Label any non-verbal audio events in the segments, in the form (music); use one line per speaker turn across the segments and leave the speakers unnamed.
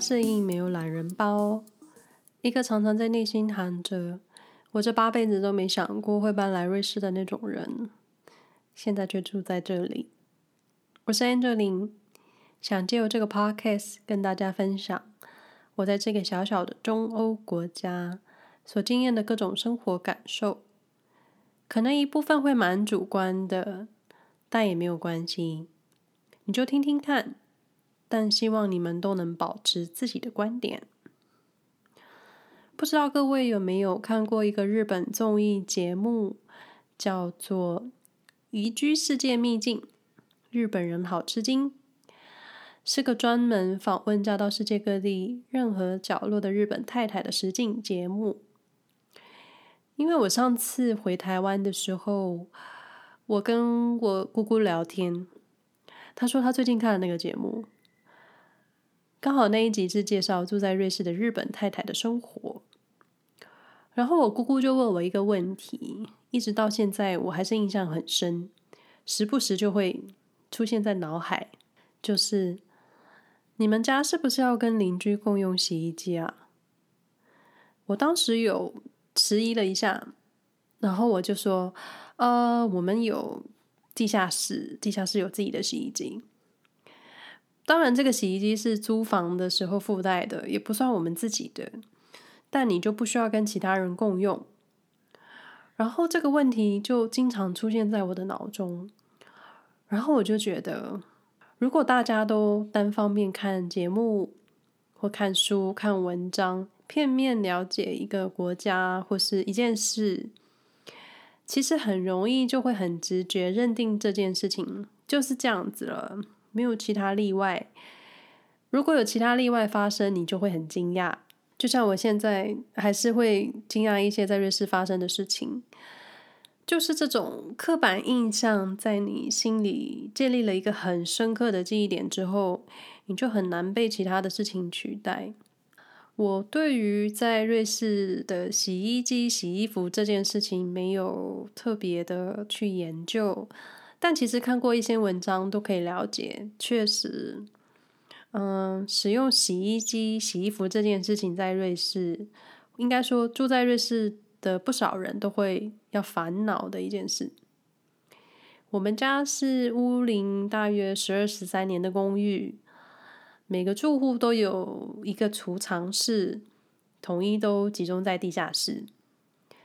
适应没有懒人包，一个常常在内心喊着“我这八辈子都没想过会搬来瑞士的那种人”，现在却住在这里。我是 Angeline，想借由这个 Podcast 跟大家分享我在这个小小的中欧国家所经验的各种生活感受。可能一部分会蛮主观的，但也没有关系，你就听听看。但希望你们都能保持自己的观点。不知道各位有没有看过一个日本综艺节目，叫做《移居世界秘境》，日本人好吃惊，是个专门访问嫁到世界各地任何角落的日本太太的实境节目。因为我上次回台湾的时候，我跟我姑姑聊天，她说她最近看了那个节目。刚好那一集是介绍住在瑞士的日本太太的生活，然后我姑姑就问我一个问题，一直到现在我还是印象很深，时不时就会出现在脑海，就是你们家是不是要跟邻居共用洗衣机啊？我当时有迟疑了一下，然后我就说，呃，我们有地下室，地下室有自己的洗衣机。当然，这个洗衣机是租房的时候附带的，也不算我们自己的。但你就不需要跟其他人共用。然后这个问题就经常出现在我的脑中。然后我就觉得，如果大家都单方面看节目或看书、看文章，片面了解一个国家或是一件事，其实很容易就会很直觉认定这件事情就是这样子了。没有其他例外。如果有其他例外发生，你就会很惊讶。就像我现在还是会惊讶一些在瑞士发生的事情。就是这种刻板印象在你心里建立了一个很深刻的记忆点之后，你就很难被其他的事情取代。我对于在瑞士的洗衣机洗衣服这件事情没有特别的去研究。但其实看过一些文章都可以了解，确实，嗯，使用洗衣机洗衣服这件事情在瑞士，应该说住在瑞士的不少人都会要烦恼的一件事。我们家是屋龄大约十二十三年的公寓，每个住户都有一个储藏室，统一都集中在地下室。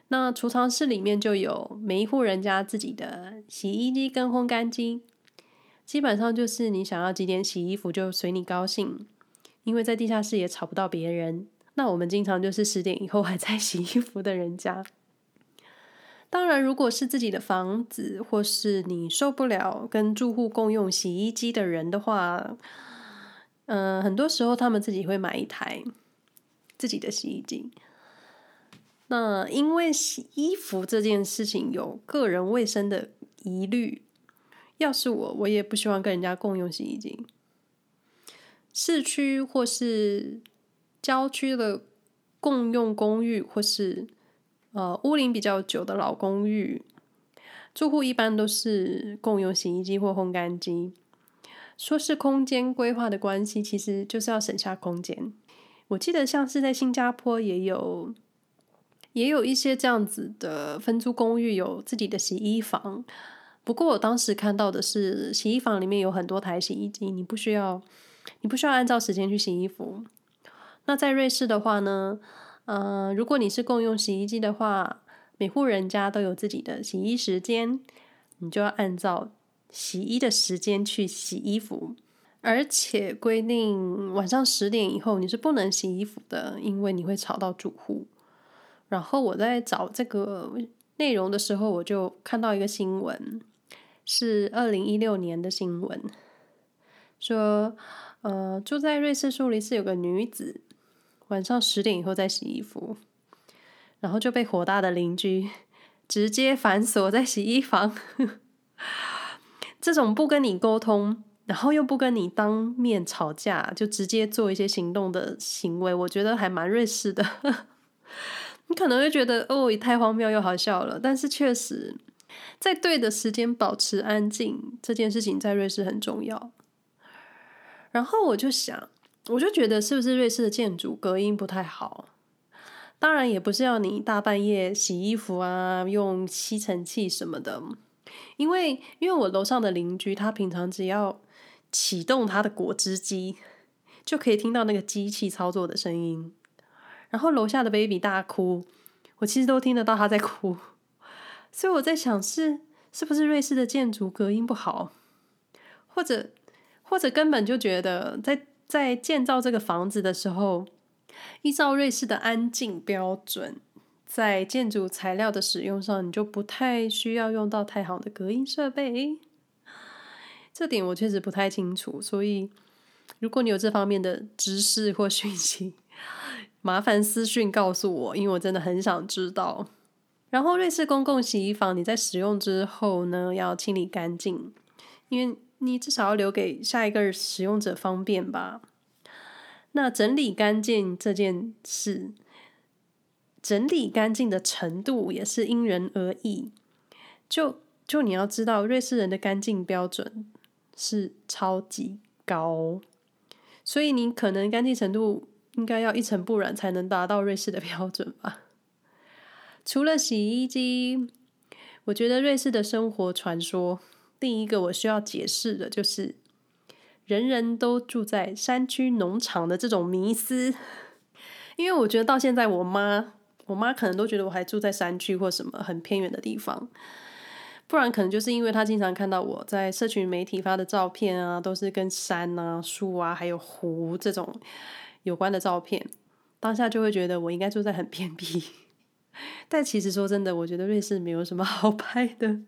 那储藏室里面就有每一户人家自己的洗衣机跟烘干机，基本上就是你想要几点洗衣服就随你高兴，因为在地下室也吵不到别人。那我们经常就是十点以后还在 (laughs) 洗衣服的人家。当然，如果是自己的房子，或是你受不了跟住户共用洗衣机的人的话，嗯、很多时候他们自己会买一台自己的洗衣机。那因为洗衣服这件事情有个人卫生的疑虑，要是我，我也不希望跟人家共用洗衣机。市区或是郊区的共用公寓，或是呃屋龄比较久的老公寓，住户一般都是共用洗衣机或烘干机。说是空间规划的关系，其实就是要省下空间。我记得像是在新加坡也有。也有一些这样子的分租公寓，有自己的洗衣房。不过我当时看到的是，洗衣房里面有很多台洗衣机，你不需要，你不需要按照时间去洗衣服。那在瑞士的话呢，呃，如果你是共用洗衣机的话，每户人家都有自己的洗衣时间，你就要按照洗衣的时间去洗衣服，而且规定晚上十点以后你是不能洗衣服的，因为你会吵到住户。然后我在找这个内容的时候，我就看到一个新闻，是二零一六年的新闻，说，呃，住在瑞士苏黎世有个女子，晚上十点以后在洗衣服，然后就被火大的邻居直接反锁在洗衣房。(laughs) 这种不跟你沟通，然后又不跟你当面吵架，就直接做一些行动的行为，我觉得还蛮瑞士的。你可能会觉得哦，也太荒谬又好笑了。但是确实，在对的时间保持安静这件事情在瑞士很重要。然后我就想，我就觉得是不是瑞士的建筑隔音不太好？当然也不是要你大半夜洗衣服啊，用吸尘器什么的。因为因为我楼上的邻居，他平常只要启动他的果汁机，就可以听到那个机器操作的声音。然后楼下的 baby 大哭，我其实都听得到他在哭。(laughs) 所以我在想是，是不是瑞士的建筑隔音不好，或者或者根本就觉得在在建造这个房子的时候，依照瑞士的安静标准，在建筑材料的使用上，你就不太需要用到太好的隔音设备。这点我确实不太清楚，所以如果你有这方面的知识或讯息，麻烦私讯告诉我，因为我真的很想知道。然后，瑞士公共洗衣房你在使用之后呢，要清理干净，因为你至少要留给下一个使用者方便吧。那整理干净这件事，整理干净的程度也是因人而异。就就你要知道，瑞士人的干净标准是超级高，所以你可能干净程度应该要一尘不染才能达到瑞士的标准吧。除了洗衣机，我觉得瑞士的生活传说，第一个我需要解释的就是，人人都住在山区农场的这种迷思。因为我觉得到现在，我妈，我妈可能都觉得我还住在山区或什么很偏远的地方，不然可能就是因为她经常看到我在社群媒体发的照片啊，都是跟山啊、树啊，还有湖这种有关的照片，当下就会觉得我应该住在很偏僻。(laughs) 但其实说真的，我觉得瑞士没有什么 (laughs) 好拍的，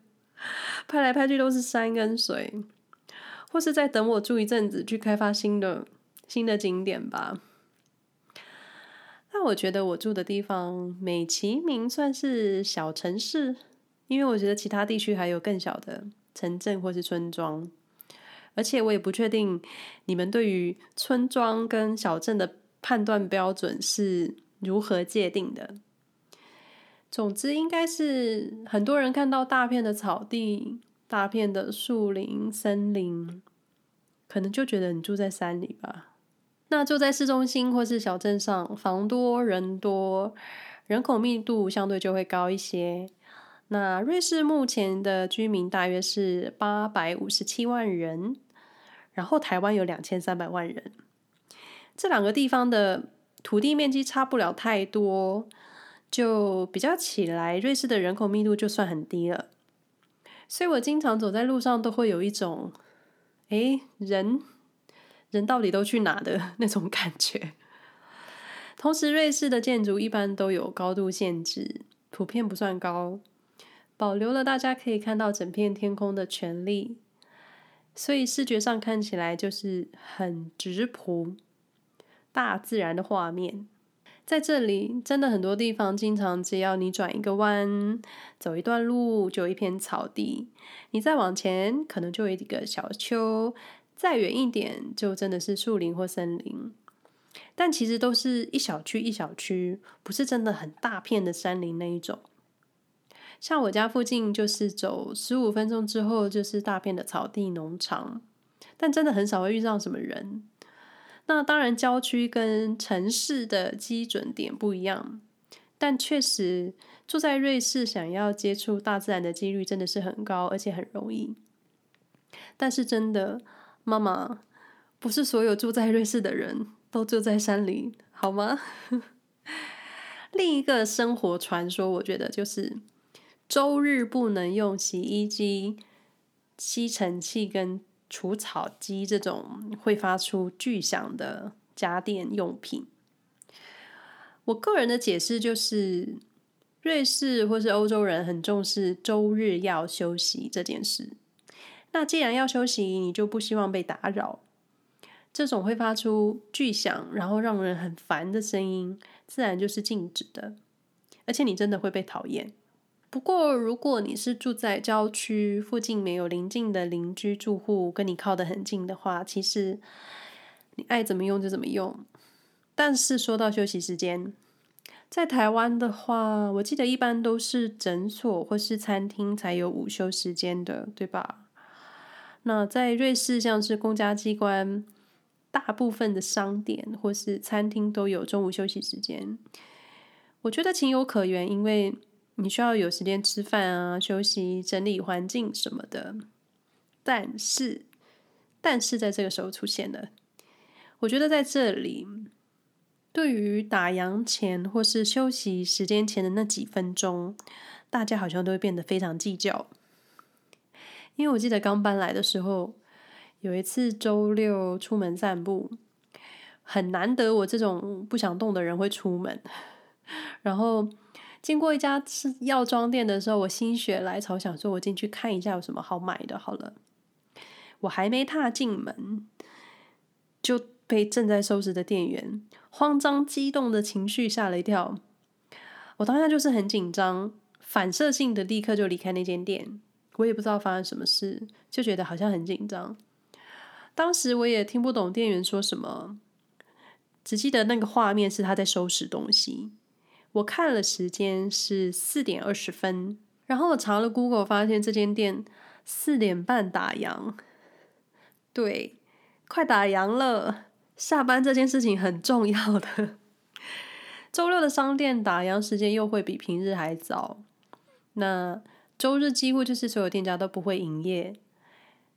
拍来拍去都是山跟水，或是在等我住一阵子去开发新的新的景点吧。那我觉得我住的地方美其名算是小城市，因为我觉得其他地区还有更小的城镇或是村庄，而且我也不确定你们对于村庄跟小镇的判断标准是如何界定的。总之，应该是很多人看到大片的草地、大片的树林、森林，可能就觉得你住在山里吧。那住在市中心或是小镇上，房多人多，人口密度相对就会高一些。那瑞士目前的居民大约是八百五十七万人，然后台湾有两千三百万人，这两个地方的土地面积差不了太多。就比较起来，瑞士的人口密度就算很低了，所以我经常走在路上都会有一种，诶，人人到底都去哪的那种感觉。同时，瑞士的建筑一般都有高度限制，普遍不算高，保留了大家可以看到整片天空的权利，所以视觉上看起来就是很质朴、大自然的画面。在这里，真的很多地方，经常只要你转一个弯，走一段路，就有一片草地。你再往前，可能就有一个小丘；再远一点，就真的是树林或森林。但其实都是一小区一小区，不是真的很大片的山林那一种。像我家附近，就是走十五分钟之后，就是大片的草地农场，但真的很少会遇上什么人。那当然，郊区跟城市的基准点不一样，但确实住在瑞士，想要接触大自然的几率真的是很高，而且很容易。但是真的，妈妈，不是所有住在瑞士的人都住在山里，好吗？(laughs) 另一个生活传说，我觉得就是周日不能用洗衣机、吸尘器跟除草机这种会发出巨响的家电用品，我个人的解释就是，瑞士或是欧洲人很重视周日要休息这件事。那既然要休息，你就不希望被打扰。这种会发出巨响，然后让人很烦的声音，自然就是禁止的，而且你真的会被讨厌。不过，如果你是住在郊区，附近没有邻近的邻居住户跟你靠得很近的话，其实你爱怎么用就怎么用。但是说到休息时间，在台湾的话，我记得一般都是诊所或是餐厅才有午休时间的，对吧？那在瑞士，像是公家机关大部分的商店或是餐厅都有中午休息时间。我觉得情有可原，因为你需要有时间吃饭啊、休息、整理环境什么的。但是，但是在这个时候出现了，我觉得在这里，对于打烊前或是休息时间前的那几分钟，大家好像都会变得非常计较。因为我记得刚搬来的时候，有一次周六出门散步，很难得我这种不想动的人会出门。(laughs) 然后经过一家是药妆店的时候，我心血来潮想说，我进去看一下有什么好买的。好了，我还没踏进门，就被正在收拾的店员慌张激动的情绪吓了一跳。我当下就是很紧张，反射性的立刻就离开那间店。我也不知道发生什么事，就觉得好像很紧张。当时我也听不懂店员说什么，只记得那个画面是他在收拾东西。我看了时间是四点二十分，然后我查了 Google，发现这间店四点半打烊。对，快打烊了，下班这件事情很重要的。(laughs) 周六的商店打烊时间又会比平日还早。那周日几乎就是所有店家都不会营业，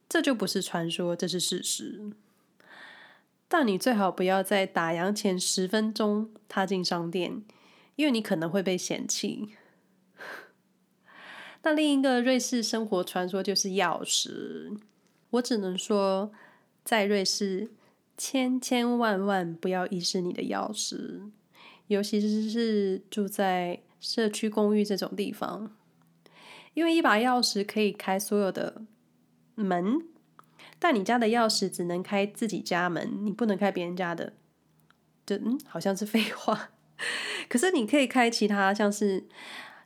这就不是传说，这是事实。但你最好不要在打烊前十分钟踏进商店，因为你可能会被嫌弃。(laughs) 那另一个瑞士生活传说就是钥匙，我只能说，在瑞士千千万万不要遗失你的钥匙，尤其是住在社区公寓这种地方。因为一把钥匙可以开所有的门，但你家的钥匙只能开自己家门，你不能开别人家的。就嗯，好像是废话。(laughs) 可是你可以开其他，像是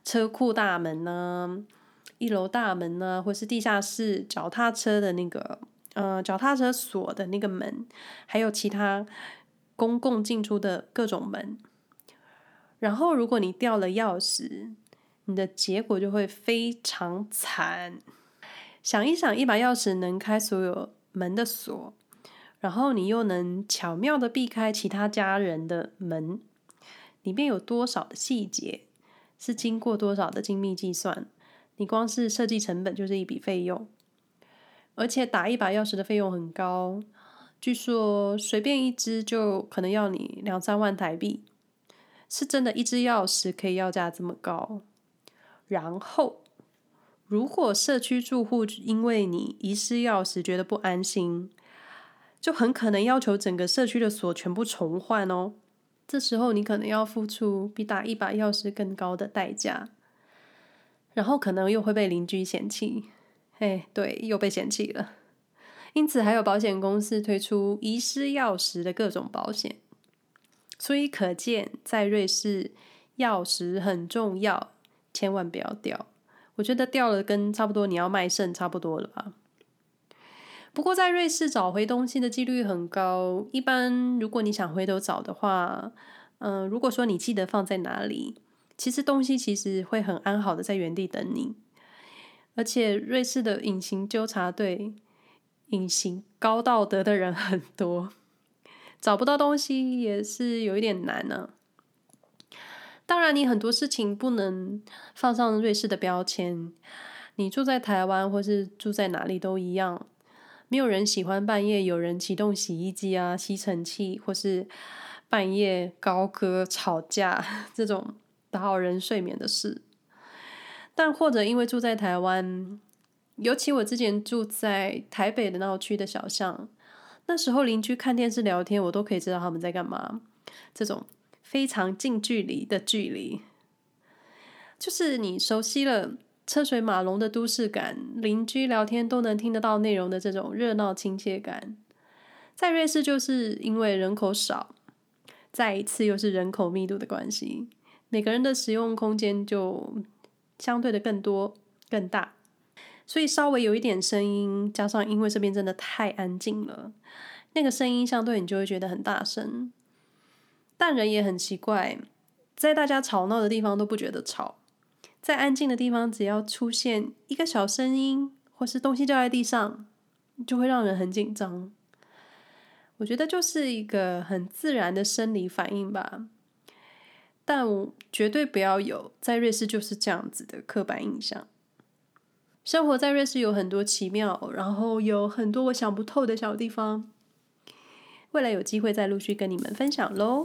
车库大门呢、一楼大门呢，或是地下室脚踏车的那个呃脚踏车锁的那个门，还有其他公共进出的各种门。然后，如果你掉了钥匙，你的结果就会非常惨。想一想，一把钥匙能开所有门的锁，然后你又能巧妙的避开其他家人的门，里面有多少的细节，是经过多少的精密计算？你光是设计成本就是一笔费用，而且打一把钥匙的费用很高，据说随便一支就可能要你两三万台币，是真的，一支钥匙可以要价这么高。然后，如果社区住户因为你遗失钥匙觉得不安心，就很可能要求整个社区的锁全部重换哦。这时候你可能要付出比打一把钥匙更高的代价，然后可能又会被邻居嫌弃。哎，对，又被嫌弃了。因此，还有保险公司推出遗失钥匙的各种保险。所以可见，在瑞士，钥匙很重要。千万不要掉，我觉得掉了跟差不多你要卖肾差不多了吧。不过在瑞士找回东西的几率很高，一般如果你想回头找的话，嗯、如果说你记得放在哪里，其实东西其实会很安好的在原地等你。而且瑞士的隐形纠察队，隐形高道德的人很多，找不到东西也是有一点难呢、啊。当然，你很多事情不能放上瑞士的标签。你住在台湾或是住在哪里都一样，没有人喜欢半夜有人启动洗衣机啊、吸尘器，或是半夜高歌吵架这种打扰人睡眠的事。但或者因为住在台湾，尤其我之前住在台北的闹区的小巷，那时候邻居看电视聊天，我都可以知道他们在干嘛。这种。非常近距离的距离，就是你熟悉了车水马龙的都市感，邻居聊天都能听得到内容的这种热闹亲切感。在瑞士，就是因为人口少，再一次又是人口密度的关系，每个人的使用空间就相对的更多更大，所以稍微有一点声音，加上因为这边真的太安静了，那个声音相对你就会觉得很大声。但人也很奇怪，在大家吵闹的地方都不觉得吵，在安静的地方，只要出现一个小声音，或是东西掉在地上，就会让人很紧张。我觉得就是一个很自然的生理反应吧。但我绝对不要有在瑞士就是这样子的刻板印象。生活在瑞士有很多奇妙，然后有很多我想不透的小地方。未来有机会再陆续跟你们分享喽。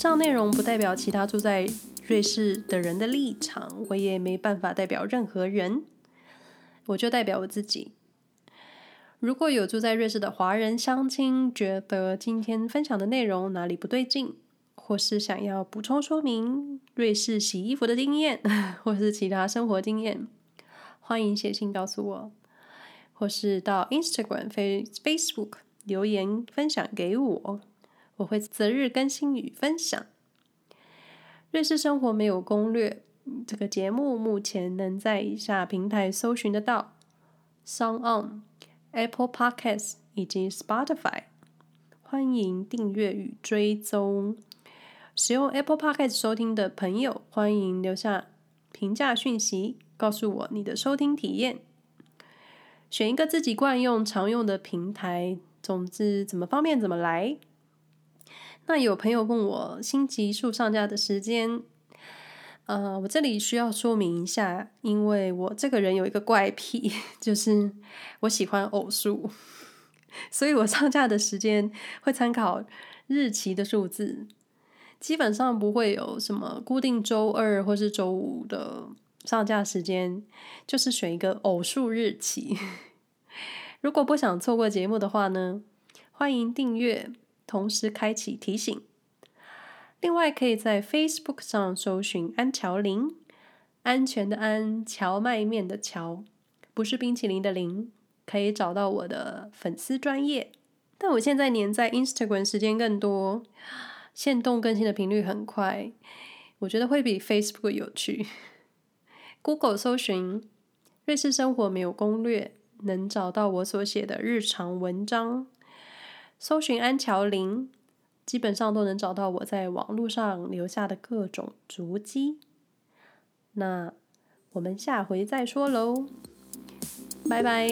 上内容不代表其他住在瑞士的人的立场，我也没办法代表任何人，我就代表我自己。如果有住在瑞士的华人乡亲觉得今天分享的内容哪里不对劲，或是想要补充说明瑞士洗衣服的经验，或是其他生活经验，欢迎写信告诉我，或是到 Instagram、Facebook 留言分享给我，我会择日更新与分享。瑞士生活没有攻略，这个节目目前能在以下平台搜寻得到：SoundOn。Apple Podcasts 以及 Spotify，欢迎订阅与追踪。使用 Apple Podcasts 收听的朋友，欢迎留下评价讯息，告诉我你的收听体验。选一个自己惯用、常用的平台，总之怎么方便怎么来。那有朋友问我新集数上架的时间。呃，我这里需要说明一下，因为我这个人有一个怪癖，(laughs) 就是我喜欢偶数，(laughs) 所以我上架的时间会参考日期的数字，基本上不会有什么固定周二或是周五的上架时间，就是选一个偶数日期。(laughs) 如果不想错过节目的话呢，欢迎订阅，同时开启提醒。另外，可以在 Facebook 上搜寻“安乔林”，安全的安，荞麦面的荞，不是冰淇淋的淋，可以找到我的粉丝专业。但我现在黏在 Instagram 时间更多，限动更新的频率很快，我觉得会比 Facebook 有趣。Google 搜寻“瑞士生活没有攻略”，能找到我所写的日常文章。搜寻“安乔林”。基本上都能找到我在网络上留下的各种足迹。那我们下回再说喽，拜拜。